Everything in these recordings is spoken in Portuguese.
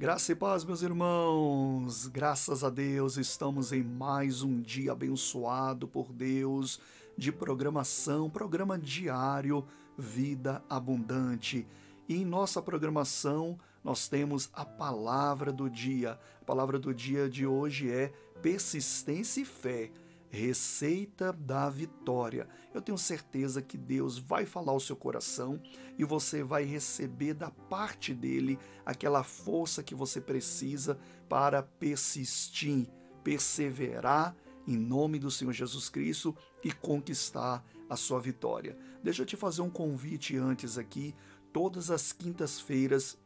Graça e paz, meus irmãos. Graças a Deus, estamos em mais um dia abençoado por Deus de programação, programa diário Vida Abundante. E em nossa programação, nós temos a palavra do dia. A palavra do dia de hoje é persistência e fé. Receita da Vitória. Eu tenho certeza que Deus vai falar ao seu coração e você vai receber da parte dele aquela força que você precisa para persistir, perseverar em nome do Senhor Jesus Cristo e conquistar a sua vitória. Deixa eu te fazer um convite antes aqui. Todas as quintas-feiras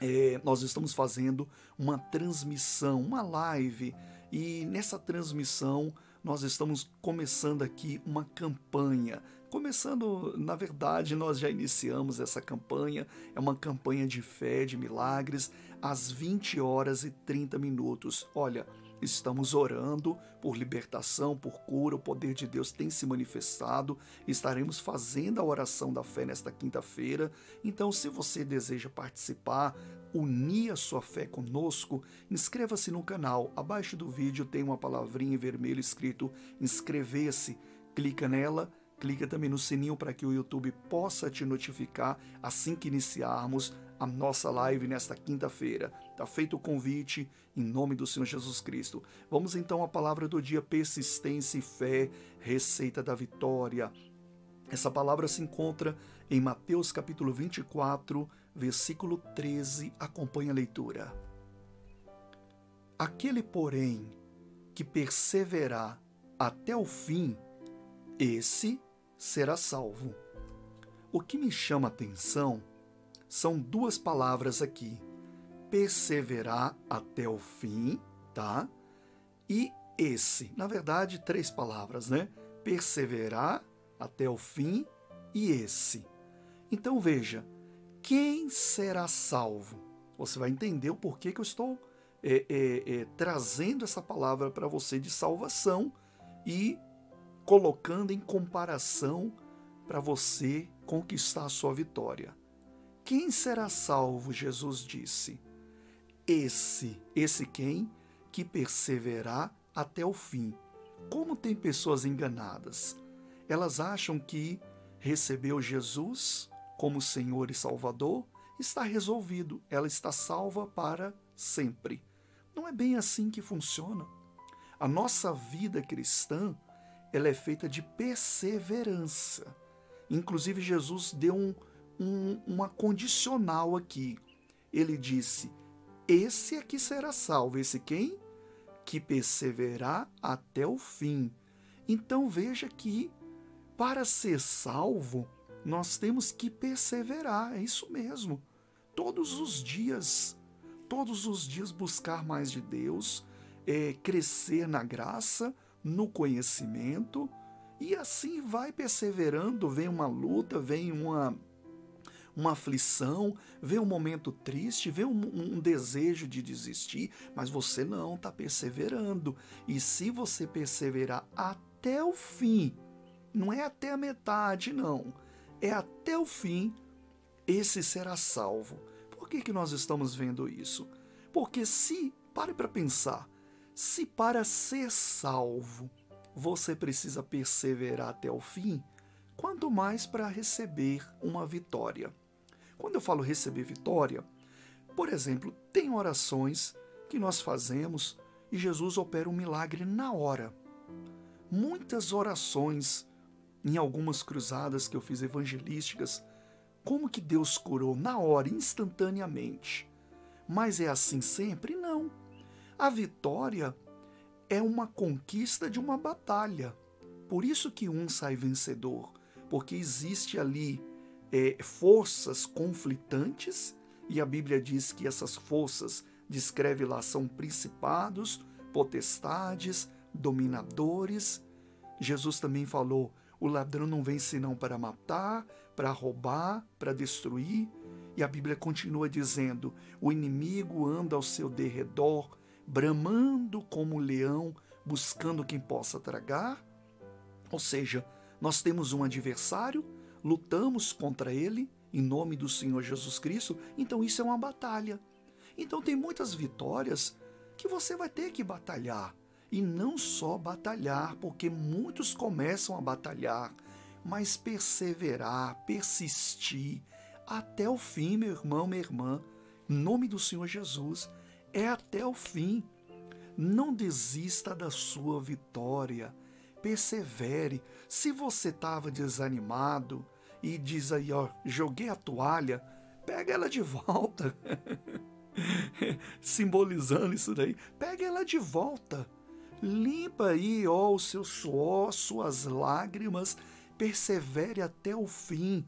é, nós estamos fazendo uma transmissão, uma live, e nessa transmissão nós estamos começando aqui uma campanha. Começando, na verdade, nós já iniciamos essa campanha, é uma campanha de fé, de milagres, às 20 horas e 30 minutos. Olha, estamos orando por libertação, por cura, o poder de Deus tem se manifestado. Estaremos fazendo a oração da fé nesta quinta-feira. Então, se você deseja participar, unir a sua fé conosco, inscreva-se no canal. Abaixo do vídeo tem uma palavrinha em vermelho escrito inscrever-se. Clica nela, clica também no sininho para que o YouTube possa te notificar assim que iniciarmos a nossa live nesta quinta-feira. Está feito o convite em nome do Senhor Jesus Cristo. Vamos então à palavra do dia: persistência e fé, receita da vitória. Essa palavra se encontra em Mateus capítulo 24, versículo 13, acompanha a leitura. Aquele, porém, que perseverar até o fim, esse será salvo. O que me chama atenção são duas palavras aqui: perseverar até o fim, tá? E esse. Na verdade, três palavras, né? Perseverar até o fim e esse. Então veja, quem será salvo? Você vai entender o porquê que eu estou é, é, é, trazendo essa palavra para você de salvação e colocando em comparação para você conquistar a sua vitória. Quem será salvo? Jesus disse. Esse, esse quem? Que perseverar até o fim. Como tem pessoas enganadas? Elas acham que recebeu Jesus como Senhor e Salvador, está resolvido, ela está salva para sempre. Não é bem assim que funciona. A nossa vida cristã, ela é feita de perseverança. Inclusive Jesus deu um, um, uma condicional aqui. Ele disse: Esse aqui será salvo. Esse quem? Que perseverar até o fim. Então veja que para ser salvo, nós temos que perseverar, é isso mesmo. Todos os dias, todos os dias buscar mais de Deus, é, crescer na graça, no conhecimento, e assim vai perseverando. Vem uma luta, vem uma, uma aflição, vem um momento triste, vem um, um desejo de desistir, mas você não está perseverando. E se você perseverar até o fim, não é até a metade, não é até o fim, esse será salvo. Por que, que nós estamos vendo isso? Porque se, pare para pensar, se para ser salvo você precisa perseverar até o fim, quanto mais para receber uma vitória. Quando eu falo receber vitória, por exemplo, tem orações que nós fazemos e Jesus opera um milagre na hora. Muitas orações em algumas cruzadas que eu fiz evangelísticas, como que Deus curou na hora, instantaneamente. Mas é assim sempre? Não. A vitória é uma conquista de uma batalha. Por isso que um sai vencedor, porque existe ali é, forças conflitantes e a Bíblia diz que essas forças, descreve lá, são principados, potestades, dominadores. Jesus também falou: o ladrão não vem senão para matar, para roubar, para destruir. E a Bíblia continua dizendo: o inimigo anda ao seu derredor, bramando como leão, buscando quem possa tragar. Ou seja, nós temos um adversário, lutamos contra ele em nome do Senhor Jesus Cristo, então isso é uma batalha. Então tem muitas vitórias que você vai ter que batalhar. E não só batalhar, porque muitos começam a batalhar, mas perseverar, persistir até o fim, meu irmão, minha irmã. Em nome do Senhor Jesus, é até o fim. Não desista da sua vitória. Persevere. Se você estava desanimado e diz aí, ó, joguei a toalha, pega ela de volta. Simbolizando isso daí, pega ela de volta. Limpa aí, ó, o seu suor, suas lágrimas, persevere até o fim.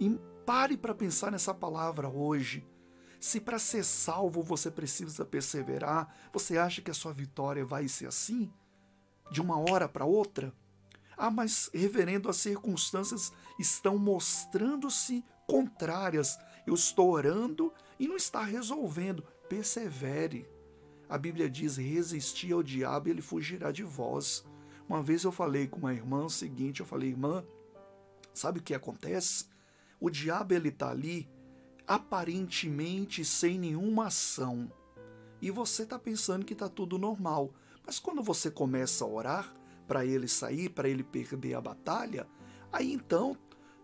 E pare para pensar nessa palavra hoje. Se para ser salvo você precisa perseverar, você acha que a sua vitória vai ser assim? De uma hora para outra? Ah, mas, reverendo, as circunstâncias estão mostrando-se contrárias. Eu estou orando e não está resolvendo. Persevere. A Bíblia diz: resistir ao diabo e ele fugirá de vós. Uma vez eu falei com uma irmã o seguinte: eu falei, irmã, sabe o que acontece? O diabo ele está ali aparentemente sem nenhuma ação. E você está pensando que está tudo normal. Mas quando você começa a orar para ele sair, para ele perder a batalha, aí então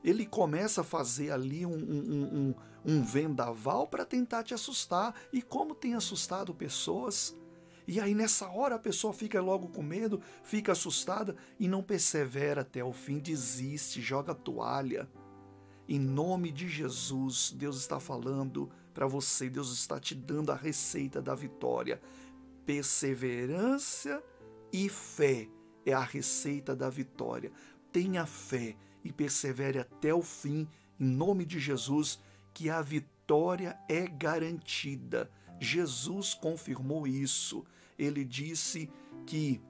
ele começa a fazer ali um, um, um, um vendaval para tentar te assustar. E como tem assustado pessoas? E aí nessa hora a pessoa fica logo com medo, fica assustada e não persevera até o fim, desiste, joga toalha. Em nome de Jesus, Deus está falando para você, Deus está te dando a receita da vitória. Perseverança e fé é a receita da vitória. Tenha fé e persevere até o fim, em nome de Jesus, que a vitória é garantida. Jesus confirmou isso. Ele disse que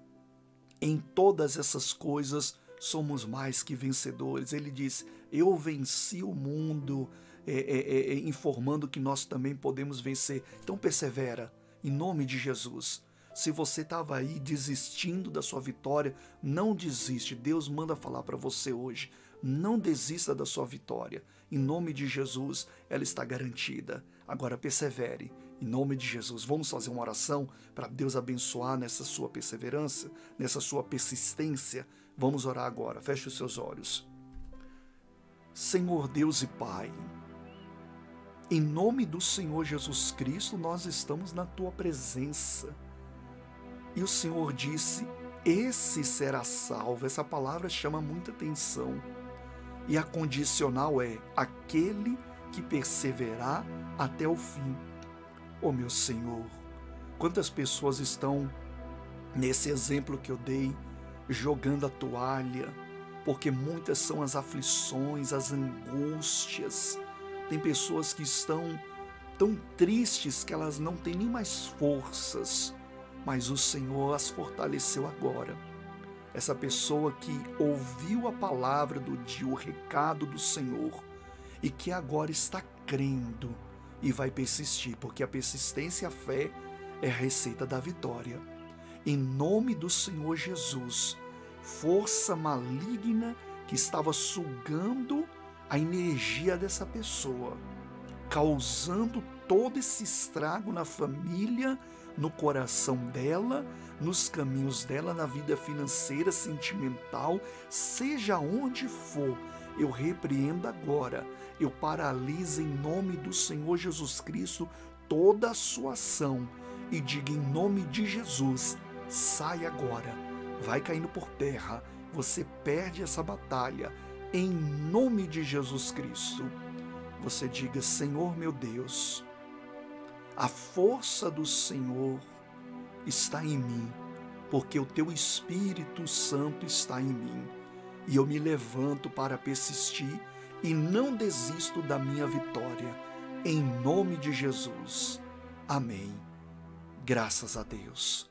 em todas essas coisas somos mais que vencedores. Ele diz: Eu venci o mundo, é, é, é, é, informando que nós também podemos vencer. Então persevera, em nome de Jesus. Se você estava aí desistindo da sua vitória, não desiste. Deus manda falar para você hoje. Não desista da sua vitória. Em nome de Jesus, ela está garantida. Agora persevere. Em nome de Jesus, vamos fazer uma oração para Deus abençoar nessa sua perseverança, nessa sua persistência Vamos orar agora. Feche os seus olhos. Senhor Deus e Pai, em nome do Senhor Jesus Cristo, nós estamos na tua presença. E o Senhor disse: Esse será salvo. Essa palavra chama muita atenção. E a condicional é aquele que perseverar até o fim. Oh, meu Senhor, quantas pessoas estão nesse exemplo que eu dei jogando a toalha, porque muitas são as aflições, as angústias. Tem pessoas que estão tão tristes que elas não têm nem mais forças, mas o Senhor as fortaleceu agora. Essa pessoa que ouviu a palavra do dia, o recado do Senhor, e que agora está crendo e vai persistir, porque a persistência e a fé é a receita da vitória em nome do Senhor Jesus, força maligna que estava sugando a energia dessa pessoa, causando todo esse estrago na família, no coração dela, nos caminhos dela, na vida financeira, sentimental, seja onde for, eu repreendo agora, eu paraliso em nome do Senhor Jesus Cristo toda a sua ação e diga em nome de Jesus: sai agora, vai caindo por terra, você perde essa batalha, em nome de Jesus Cristo. Você diga: Senhor meu Deus, a força do Senhor está em mim, porque o teu Espírito Santo está em mim, e eu me levanto para persistir e não desisto da minha vitória, em nome de Jesus. Amém. Graças a Deus.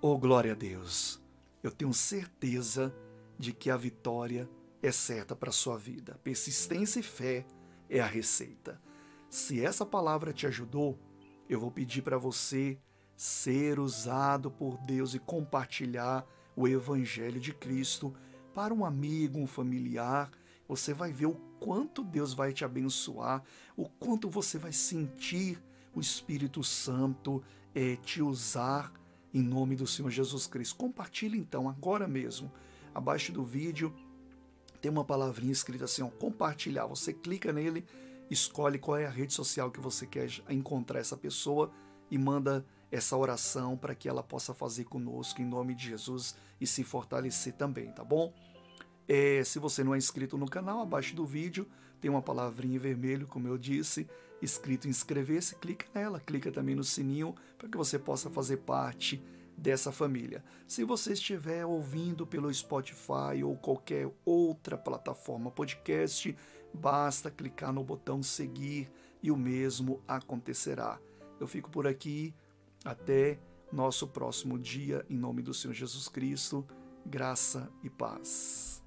Oh, glória a Deus! Eu tenho certeza de que a vitória é certa para a sua vida. Persistência e fé é a receita. Se essa palavra te ajudou, eu vou pedir para você ser usado por Deus e compartilhar o Evangelho de Cristo para um amigo, um familiar. Você vai ver o quanto Deus vai te abençoar, o quanto você vai sentir o Espírito Santo é, te usar em nome do Senhor Jesus Cristo. Compartilhe então agora mesmo. Abaixo do vídeo tem uma palavrinha escrita assim, ó, compartilhar. Você clica nele, escolhe qual é a rede social que você quer encontrar essa pessoa e manda essa oração para que ela possa fazer conosco em nome de Jesus e se fortalecer também, tá bom? É, se você não é inscrito no canal, abaixo do vídeo tem uma palavrinha em vermelho, como eu disse, escrito inscrever-se, clica nela, clica também no sininho para que você possa fazer parte dessa família. Se você estiver ouvindo pelo Spotify ou qualquer outra plataforma podcast, basta clicar no botão seguir e o mesmo acontecerá. Eu fico por aqui. Até nosso próximo dia, em nome do Senhor Jesus Cristo. Graça e paz.